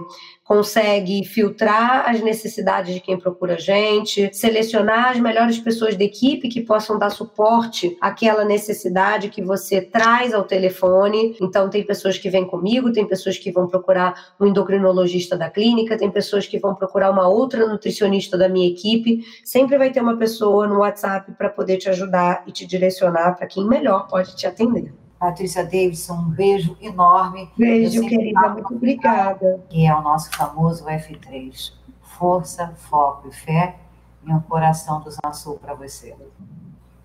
consegue filtrar as necessidades de quem procura a gente, selecionar as melhores pessoas da equipe que possam dar suporte àquela necessidade que você traz ao telefone. Então, tem pessoas que vêm comigo, tem pessoas que vão procurar um endocrinologista da clínica, tem pessoas que vão procurar uma outra nutricionista da minha equipe. Sempre vai ter uma pessoa no WhatsApp para poder te ajudar e te direcionar para quem melhor pode te atender.
Patrícia Davidson, um beijo enorme.
Beijo, querida, muito obrigada.
Que é o nosso famoso F3. Força, foco e fé e um coração do Sul para você.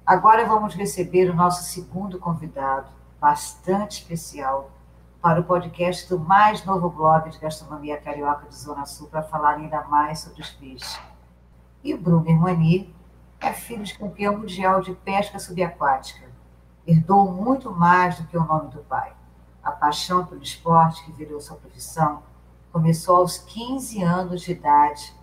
Agora vamos receber o nosso segundo convidado, bastante especial, para o podcast do mais novo blog de gastronomia carioca de Zona Sul, para falar ainda mais sobre os peixes. E o Bruno Hermani é filho de campeão mundial de pesca subaquática herdou muito mais do que o nome do pai. A paixão pelo esporte, que virou sua profissão, Começou aos 15 anos de idade,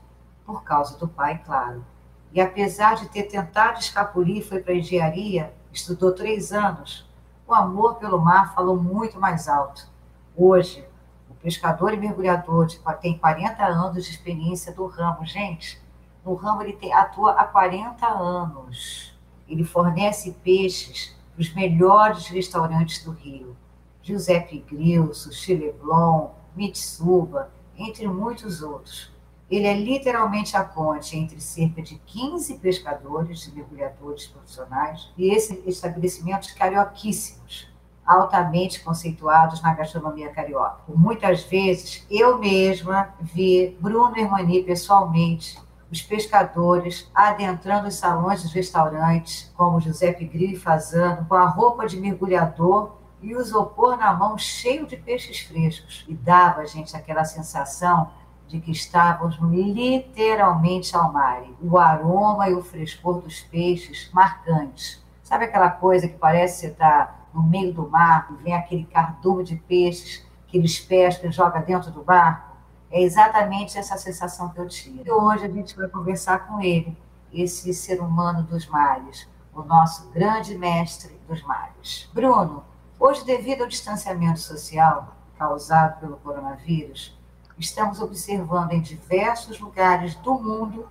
por causa do pai, claro. E apesar de ter tentado escapulir, foi para a engenharia, estudou três anos, o amor pelo mar falou muito mais alto. Hoje, o pescador e mergulhador tem 40 anos de experiência do ramo. Gente, no ramo ele tem, atua há 40 anos. Ele fornece peixes os melhores restaurantes do Rio. Giuseppe Grill, Sushi Leblon, Mitsuba, entre muitos outros. Ele é literalmente a ponte entre cerca de 15 pescadores e mergulhadores profissionais e esses estabelecimentos carioquíssimos, altamente conceituados na gastronomia carioca. muitas vezes, eu mesma vi Bruno Hermani pessoalmente os pescadores adentrando os salões dos restaurantes, como Giuseppe Grilli fazendo, com a roupa de mergulhador e o isopor na mão cheio de peixes frescos. E dava, gente, aquela sensação de que estávamos literalmente ao mar. O aroma e o frescor dos peixes marcantes. Sabe aquela coisa que parece que você está no meio do mar e vem aquele cardume de peixes que eles pescam e jogam dentro do barco? É exatamente essa sensação que eu tive. E hoje a gente vai conversar com ele, esse ser humano dos mares, o nosso grande mestre dos mares. Bruno, hoje, devido ao distanciamento social causado pelo coronavírus, estamos observando em diversos lugares do mundo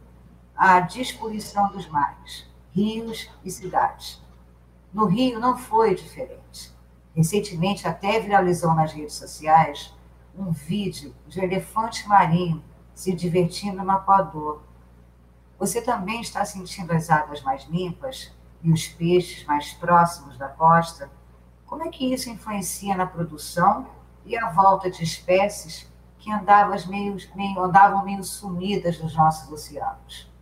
a disposição dos mares, rios e cidades. No Rio não foi diferente. Recentemente até viralizou nas redes sociais um vídeo de elefante marinho se divertindo no Equador. Você também está sentindo as águas mais limpas e os peixes mais próximos da costa? Como é que isso influencia na produção e a volta de espécies que andavam meio, meio, andavam meio sumidas dos nossos oceanos.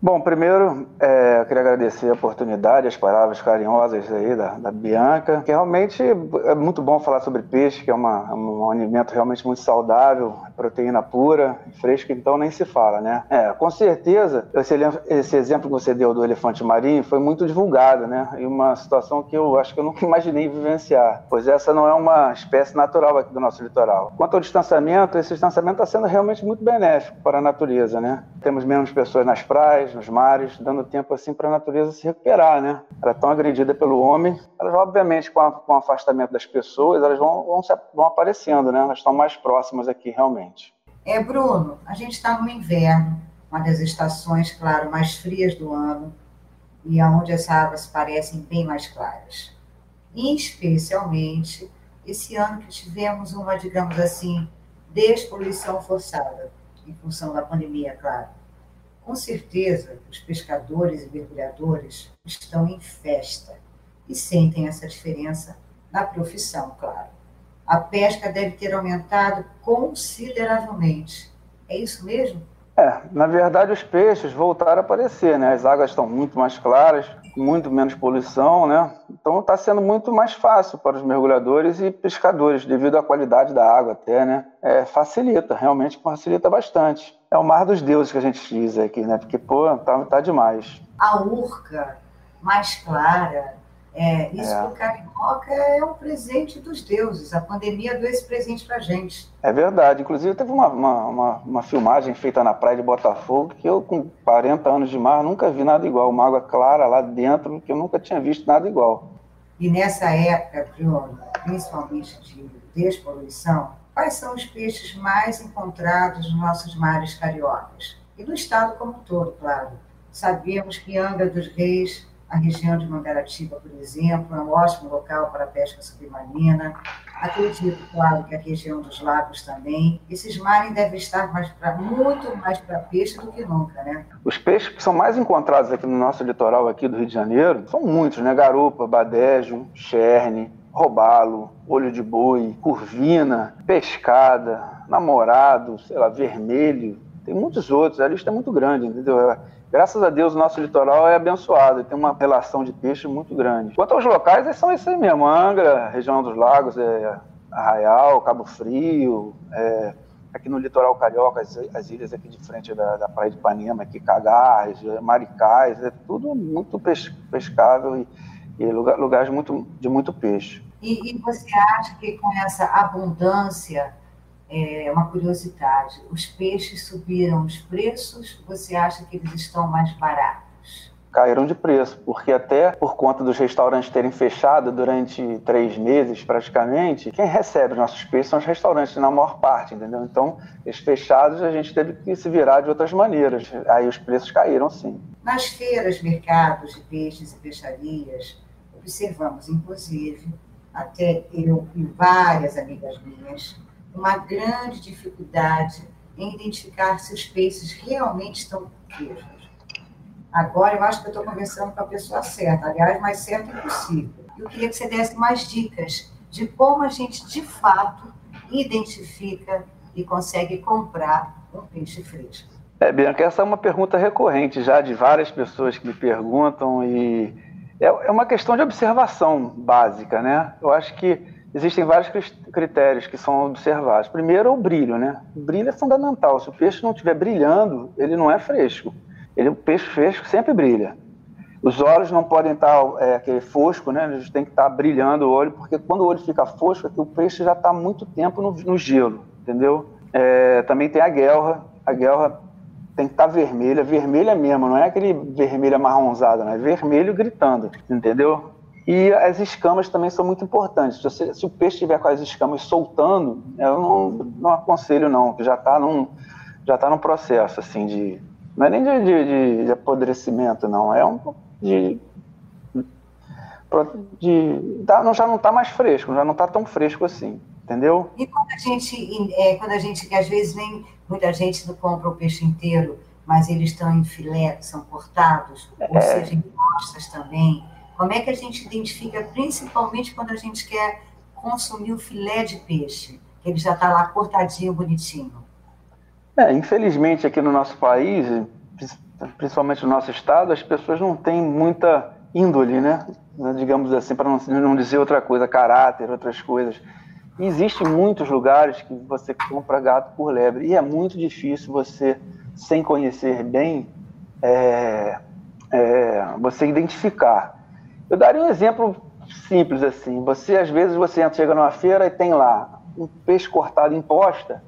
Bom, primeiro, é, eu queria agradecer a oportunidade, as palavras carinhosas aí da, da, Bianca, que realmente é muito bom falar sobre peixe, que é uma, um alimento realmente muito saudável, proteína pura, fresca, então nem se fala, né? É, com certeza, esse, esse exemplo que você deu do elefante marinho foi muito divulgado, né? E uma situação que eu acho que eu nunca imaginei vivenciar, pois essa não é uma espécie natural aqui do nosso litoral. Quanto ao distanciamento, esse distanciamento está sendo realmente muito benéfico para a natureza, né? Temos menos pessoas nas praias, nos mares, dando tempo assim para a natureza se recuperar, né? Ela é tão agredida pelo homem, elas obviamente com, a, com o afastamento das pessoas, elas vão, vão, se, vão aparecendo, né? Elas estão mais próximas aqui realmente.
É, Bruno, a gente está no inverno, uma das estações, claro, mais frias do ano e aonde as águas parecem bem mais claras. E, especialmente esse ano que tivemos uma, digamos assim, despoluição forçada, em função da pandemia, claro. Com certeza, os pescadores e mergulhadores estão em festa e sentem essa diferença na profissão, claro. A pesca deve ter aumentado consideravelmente. É isso mesmo?
É, na verdade, os peixes voltaram a aparecer, né? As águas estão muito mais claras, muito menos poluição, né? Então está sendo muito mais fácil para os mergulhadores e pescadores, devido à qualidade da água até, né? É, facilita, realmente facilita bastante. É o mar dos deuses que a gente diz aqui, né? Porque, pô, tá, tá demais.
A urca mais clara, é, isso é. para o carioca é um presente dos deuses. A pandemia deu esse presente para gente.
É verdade. Inclusive, teve uma, uma, uma, uma, filmagem feita na praia de Botafogo que eu, com 40 anos de mar, nunca vi nada igual. Uma água clara lá dentro que eu nunca tinha visto nada igual.
E nessa época, Bruno, principalmente de despoluição, quais são os peixes mais encontrados nos nossos mares cariocas? E no estado como um todo, claro. Sabemos que Angra dos Reis a região de Mangaratiba, por exemplo, é um ótimo local para pesca submarina. Acredito, claro, que a região dos lagos também. Esses mares devem estar mais pra, muito mais para peixe do que nunca, né?
Os peixes que são mais encontrados aqui no nosso litoral aqui do Rio de Janeiro são muitos, né? Garupa, badejo, cherne, robalo, olho de boi, curvina, pescada, namorado, sei lá, vermelho. Tem muitos outros, a lista é muito grande, entendeu? Graças a Deus, o nosso litoral é abençoado, tem uma relação de peixe muito grande. Quanto aos locais, é são esses aí mesmo: Angra, região dos lagos, é Arraial, Cabo Frio, é, aqui no litoral carioca, as, as, ilhas aqui de frente da, da Praia de Ipanema, aqui Cagás, Maricás, é tudo muito pes, pescável e, e lugar, lugares muito, de muito peixe.
E, e você acha que com essa abundância é, uma curiosidade: os peixes subiram os preços? Você acha que eles estão mais baratos?
caíram de preço, porque até por conta dos restaurantes terem fechado durante três meses praticamente, quem recebe os nossos peixes são os restaurantes na maior parte, entendeu? Então, eles fechados a gente teve que se virar de outras maneiras. Aí os preços caíram sim.
Nas feiras, mercados de peixes e peixarias, observamos, inclusive, até eu e várias amigas minhas, uma grande dificuldade em identificar se os peixes realmente estão queijos. Agora eu acho que estou conversando com a pessoa certa, aliás, mais certo impossível. Eu queria que você desse mais dicas de como a gente, de fato, identifica e consegue comprar um peixe fresco.
É, Bianca, essa é uma pergunta recorrente já de várias pessoas que me perguntam e é, é uma questão de observação básica, né? Eu acho que existem vários critérios que são observados. Primeiro, o brilho, né? O brilho é fundamental. Se o peixe não estiver brilhando, ele não é fresco. Ele, o peixe fresco sempre brilha. Os olhos não podem estar é, aquele fosco, né? Eles têm que estar brilhando o olho, porque quando o olho fica fosco, é que o peixe já está muito tempo no, no gelo, entendeu? É, também tem a guelra. A guelra tem que estar vermelha, vermelha mesmo, não é aquele vermelho amarronzado, não é vermelho gritando, entendeu? E as escamas também são muito importantes. Se, se o peixe estiver com as escamas soltando, eu não, não aconselho não, já está num já está num processo assim de não é nem de, de, de apodrecimento não, é um de de, tá, já não está mais fresco, já não está tão fresco assim, entendeu?
E quando a gente, é, quando a gente, que às vezes nem muita gente não compra o peixe inteiro, mas eles estão em filé, são cortados, é. ou seja, em costas também. Como é que a gente identifica, principalmente quando a gente quer consumir o filé de peixe, que ele já está lá cortadinho, bonitinho?
É, infelizmente aqui no nosso país, principalmente no nosso estado, as pessoas não têm muita índole, né? Digamos assim, para não, não dizer outra coisa, caráter, outras coisas. Existem muitos lugares que você compra gato por lebre e é muito difícil você, sem conhecer bem, é, é, você identificar. Eu daria um exemplo simples assim. Você às vezes você chega numa feira e tem lá um peixe cortado em posta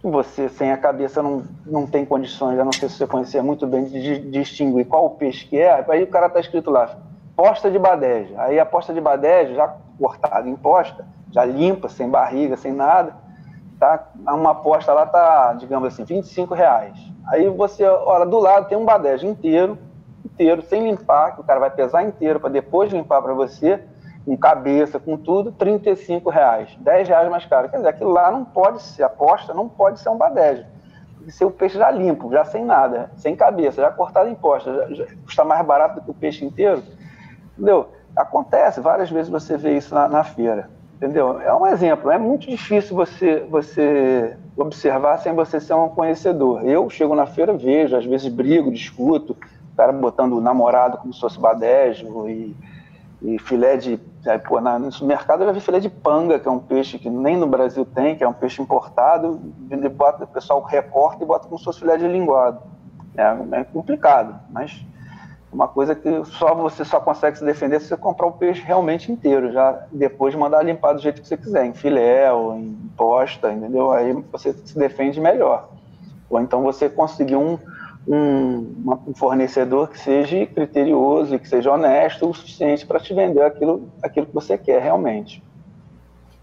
que você sem a cabeça não, não tem condições, a não ser se você conhecer muito bem de, de distinguir qual o peixe que é. Aí o cara tá escrito lá posta de badejo. Aí a posta de badejo já cortada em posta, já limpa, sem barriga, sem nada, tá? Uma posta lá tá, digamos assim, 25 reais. Aí você, olha, do lado tem um badejo inteiro inteiro, sem limpar, que o cara vai pesar inteiro para depois limpar para você, com cabeça, com tudo, 35 reais, 10 reais mais caro. Quer dizer, aquilo lá não pode ser, aposta não pode ser um badejo. Tem ser o peixe já limpo, já sem nada, sem cabeça, já cortado em posta, já, já custa mais barato do que o peixe inteiro. Entendeu? Acontece, várias vezes você vê isso na, na feira. Entendeu? É um exemplo. É muito difícil você, você observar sem você ser um conhecedor. Eu chego na feira, vejo, às vezes brigo, discuto, cara botando o namorado como se fosse badejo e, e filé de. Aí, pô, na, no mercado eu já vi filé de panga, que é um peixe que nem no Brasil tem, que é um peixe importado, bota, o pessoal recorta e bota como se fosse filé de linguado. É, é complicado, mas uma coisa que só você só consegue se defender se você comprar o peixe realmente inteiro, já depois de mandar limpar do jeito que você quiser, em filé ou em posta, entendeu? Aí você se defende melhor. Ou então você conseguir um, um, um fornecedor que seja criterioso e que seja honesto o suficiente para te vender aquilo, aquilo que você quer realmente.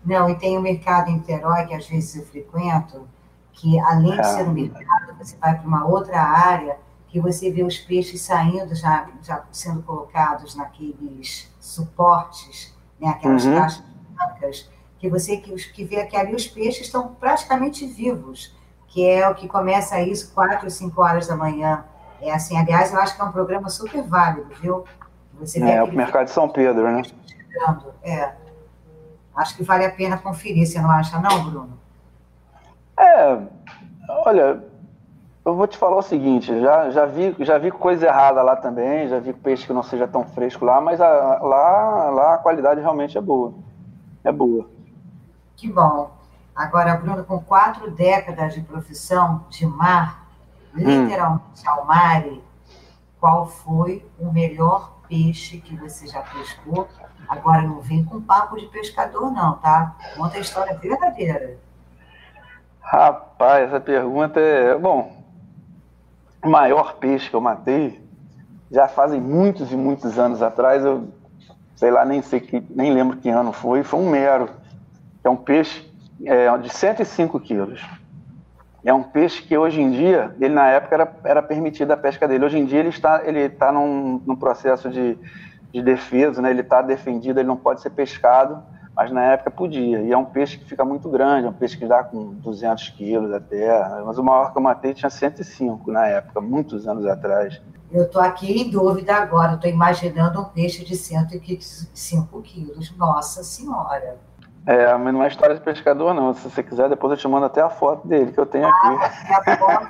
Não, e tem o mercado em Niterói, que às vezes eu frequento, que além de é. ser um mercado, você vai para uma outra área que você vê os peixes saindo, já, já sendo colocados naqueles suportes, né, aquelas uhum. caixas brancas, que você que, que vê que ali os peixes estão praticamente vivos que é o que começa isso quatro, cinco horas da manhã. É assim, aliás, eu acho que é um programa super válido, viu?
Você é, o Mercado de São Pedro, né?
Chegando. É. Acho que vale a pena conferir, você não acha, não, Bruno?
É, olha, eu vou te falar o seguinte, já, já, vi, já vi coisa errada lá também, já vi peixe que não seja tão fresco lá, mas a, lá, lá a qualidade realmente é boa. É boa.
Que bom. Agora, Bruno, com quatro décadas de profissão de mar, hum. literalmente ao mar, qual foi o melhor peixe que você já pescou? Agora, não vem com papo de pescador, não, tá? Conta a história verdadeira.
Rapaz, essa pergunta é. Bom, o maior peixe que eu matei já fazem muitos e muitos anos atrás, eu sei lá, nem sei que, nem lembro que ano foi, foi um mero. É um peixe é, de 105 quilos. É um peixe que hoje em dia, ele na época era, era permitida a pesca dele. Hoje em dia ele está, ele está num, num processo de, de defesa, né? ele está defendido, ele não pode ser pescado, mas na época podia. E é um peixe que fica muito grande, é um peixe que dá com 200 quilos até. Mas o maior que eu matei tinha 105 na época, muitos anos atrás.
Eu estou aqui em dúvida agora, estou imaginando um peixe de 105 quilos. Nossa Senhora!
É, mas não é história de pescador, não. Se você quiser, depois eu te mando até a foto dele que eu tenho aqui. Ah,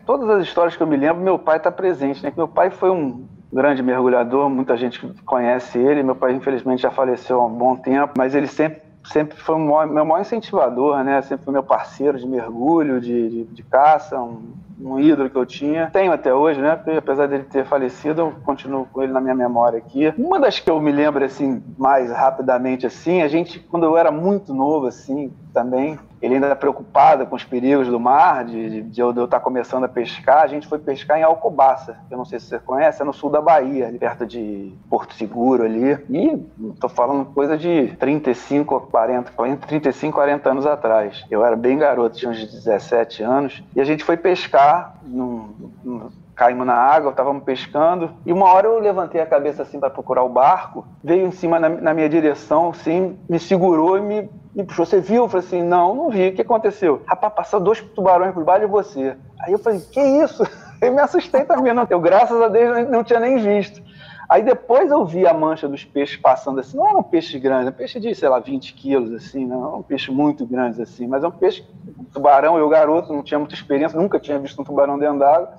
Todas as histórias que eu me lembro, meu pai está presente, né? Meu pai foi um grande mergulhador, muita gente conhece ele. Meu pai, infelizmente, já faleceu há um bom tempo, mas ele sempre, sempre foi um, meu maior incentivador, né? Sempre foi meu parceiro de mergulho, de, de, de caça, um um ídolo que eu tinha. Tenho até hoje, né? Porque apesar dele ter falecido, eu continuo com ele na minha memória aqui. Uma das que eu me lembro, assim, mais rapidamente, assim, a gente, quando eu era muito novo, assim, também, ele ainda preocupado com os perigos do mar, de, de, eu, de eu estar começando a pescar, a gente foi pescar em Alcobaça, eu não sei se você conhece, é no sul da Bahia, ali perto de Porto Seguro ali. E estou falando coisa de 35 a 40, 35, 40 anos atrás. Eu era bem garoto, tinha uns 17 anos, e a gente foi pescar num, num caímos na água, estávamos pescando, e uma hora eu levantei a cabeça assim para procurar o barco, veio em cima na, na, minha direção, assim, me segurou e me, me puxou. Você viu? Eu falei assim, não, não vi. O que aconteceu? Rapaz, passou dois tubarões por baixo de você. Aí eu falei, que isso? Eu me assustei também, não. Eu, graças a Deus, não tinha nem visto. Aí depois eu vi a mancha dos peixes passando assim. Não era um peixe grande, um peixe de, sei lá, 20 quilos, assim, não era um peixe muito grande, assim. Mas é um peixe, um tubarão, eu garoto, não tinha muita experiência, nunca tinha visto um tubarão dentro d'água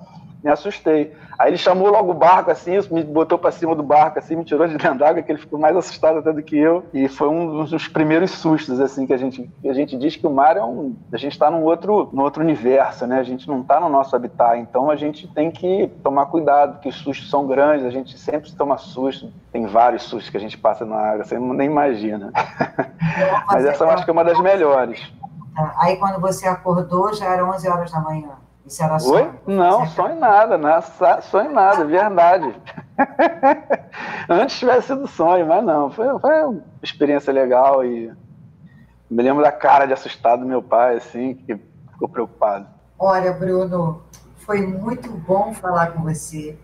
me assustei. Aí ele chamou logo o barco assim, me botou para cima do barco assim, me tirou de dentro d'água, que ele ficou mais assustado até do que eu. E foi um dos primeiros sustos assim que a gente que a gente diz que o mar é um, a gente está num outro, num outro universo, né? A gente não está no nosso habitat, então a gente tem que tomar cuidado, porque os sustos são grandes, a gente sempre toma susto. Tem vários sustos que a gente passa na água, você nem imagina. Mas essa eu acho que é uma das melhores.
Aí quando você acordou já era 11 horas da manhã.
Isso era Oi? Não, em nada, né? em nada, verdade. Antes tivesse sido sonho, mas não. Foi, foi uma experiência legal e me lembro da cara de assustado do meu pai, assim, que ficou preocupado.
Olha, Bruno, foi muito bom falar com você,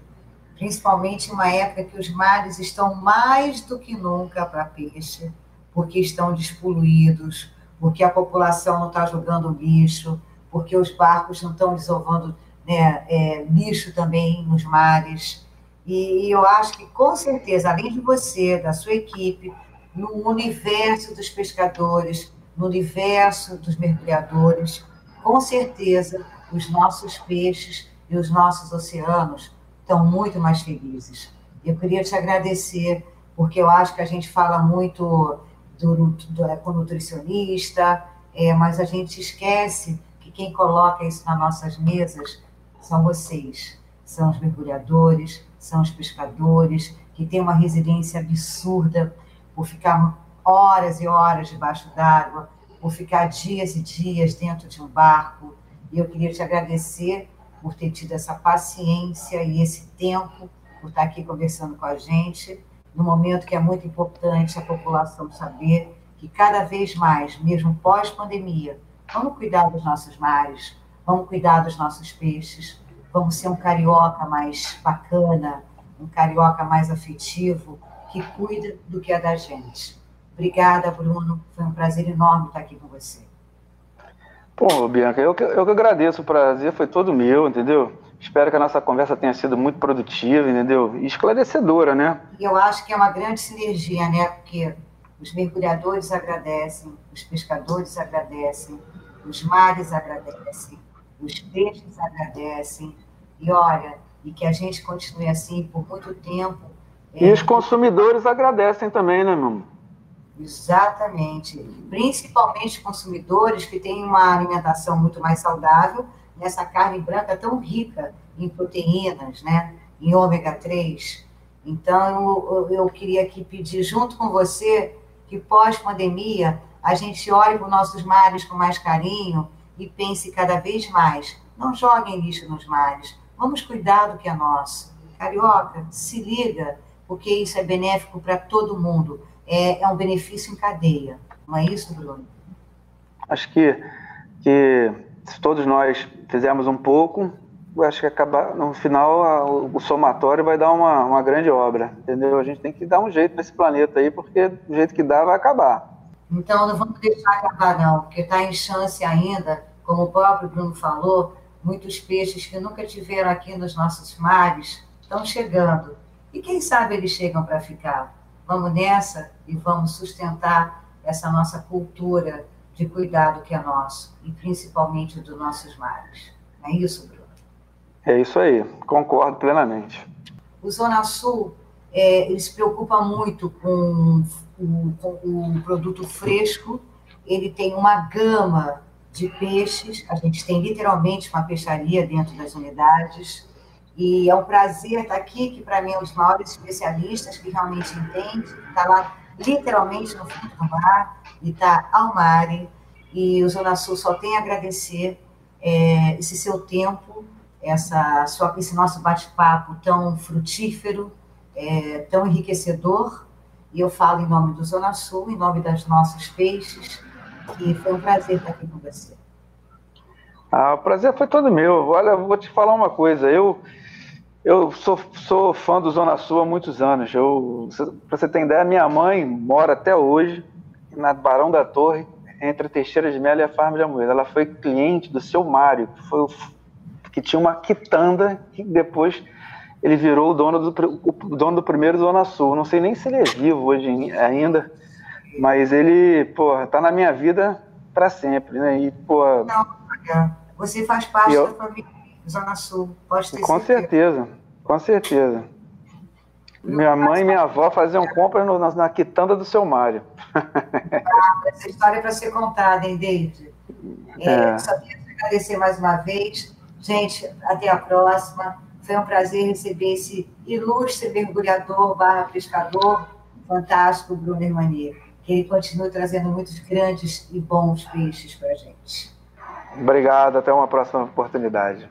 principalmente em uma época que os mares estão mais do que nunca para peixe, porque estão despoluídos, porque a população não está jogando lixo, porque os barcos não estão desovando né, é, lixo também nos mares. E, e eu acho que, com certeza, além de você, da sua equipe, no universo dos pescadores, no universo dos mergulhadores, com certeza os nossos peixes e os nossos oceanos estão muito mais felizes. Eu queria te agradecer, porque eu acho que a gente fala muito do, do, é, com nutricionista, é, mas a gente esquece que quem coloca isso nas nossas mesas são vocês, são os mergulhadores, são os pescadores, que têm uma resiliência absurda por ficar horas e horas debaixo d'água, por ficar dias e dias dentro de um barco. E eu queria te agradecer por ter tido essa paciência e esse tempo, por estar aqui conversando com a gente, no momento que é muito importante a população saber que cada vez mais, mesmo pós-pandemia, Vamos cuidar dos nossos mares, vamos cuidar dos nossos peixes, vamos ser um carioca mais bacana, um carioca mais afetivo, que cuida do que é da gente. Obrigada, Bruno. Foi um prazer enorme estar aqui com você.
Pô, Bianca, eu que, eu que agradeço. O prazer foi todo meu, entendeu? Espero que a nossa conversa tenha sido muito produtiva, entendeu? E esclarecedora, né?
E eu acho que é uma grande sinergia, né? Porque os mergulhadores agradecem, os pescadores agradecem, os mares agradecem, os peixes agradecem, e olha, e que a gente continue assim por muito tempo.
E é... os consumidores agradecem também, né, meu
Exatamente. Principalmente consumidores que têm uma alimentação muito mais saudável nessa carne branca tão rica em proteínas, né? Em ômega 3. Então, eu, eu queria aqui pedir junto com você que pós-pandemia a gente olhe para os nossos mares com mais carinho e pense cada vez mais: não joguem lixo nos mares, vamos cuidar do que é nosso. Carioca, se liga, porque isso é benéfico para todo mundo. É, é um benefício em cadeia. Não é isso, Bruno?
Acho que, que se todos nós fizermos um pouco, acho que acabar, no final a, o somatório vai dar uma, uma grande obra, entendeu? A gente tem que dar um jeito nesse planeta aí, porque do jeito que dá vai acabar.
Então não vamos deixar acabar não, porque está em chance ainda, como o próprio Bruno falou, muitos peixes que nunca tiveram aqui nos nossos mares estão chegando. E quem sabe eles chegam para ficar. Vamos nessa e vamos sustentar essa nossa cultura de cuidado que é nosso, e principalmente dos nossos mares. Não é isso, Bruno?
É isso aí, concordo plenamente.
O Zona Sul, é, ele se preocupa muito com com o produto fresco, ele tem uma gama de peixes, a gente tem literalmente uma peixaria dentro das unidades, e é um prazer estar aqui, que para mim é um dos maiores especialistas que realmente entende, está lá literalmente no fundo do mar, e está ao mar, e o Zona Sul só tem a agradecer é, esse seu tempo, essa sua, esse nosso bate-papo tão frutífero, é, tão enriquecedor, e eu falo em nome do Zona Sul, em nome dos nossos peixes, que foi um prazer estar aqui com você.
Ah, o prazer foi todo meu. Olha, vou te falar uma coisa. Eu, eu sou, sou fã do Zona Sul há muitos anos. Para você ter ideia, minha mãe mora até hoje na Barão da Torre, entre Teixeira de Melo e a Farm de Amoedo. Ela foi cliente do seu Mário, que, foi que tinha uma quitanda que depois ele virou o dono do, o dono do primeiro Zona Sul. Não sei nem se ele é vivo hoje ainda, mas ele, pô, tá na minha vida para sempre, né? E, pô...
Não, você faz parte eu, da família Zona Sul, pode ter
Com certeza, com certeza. Minha mãe e minha avó faziam compras no, na, na, quitanda do seu Mário.
Ah, essa história é para ser contada, hein, David? É, é. Só queria agradecer mais uma vez. Gente, até a próxima. Foi um prazer receber esse ilustre mergulhador barra pescador fantástico, Bruno Hermanier. Que ele continue trazendo muitos grandes e bons peixes para a gente.
Obrigado, até uma próxima oportunidade.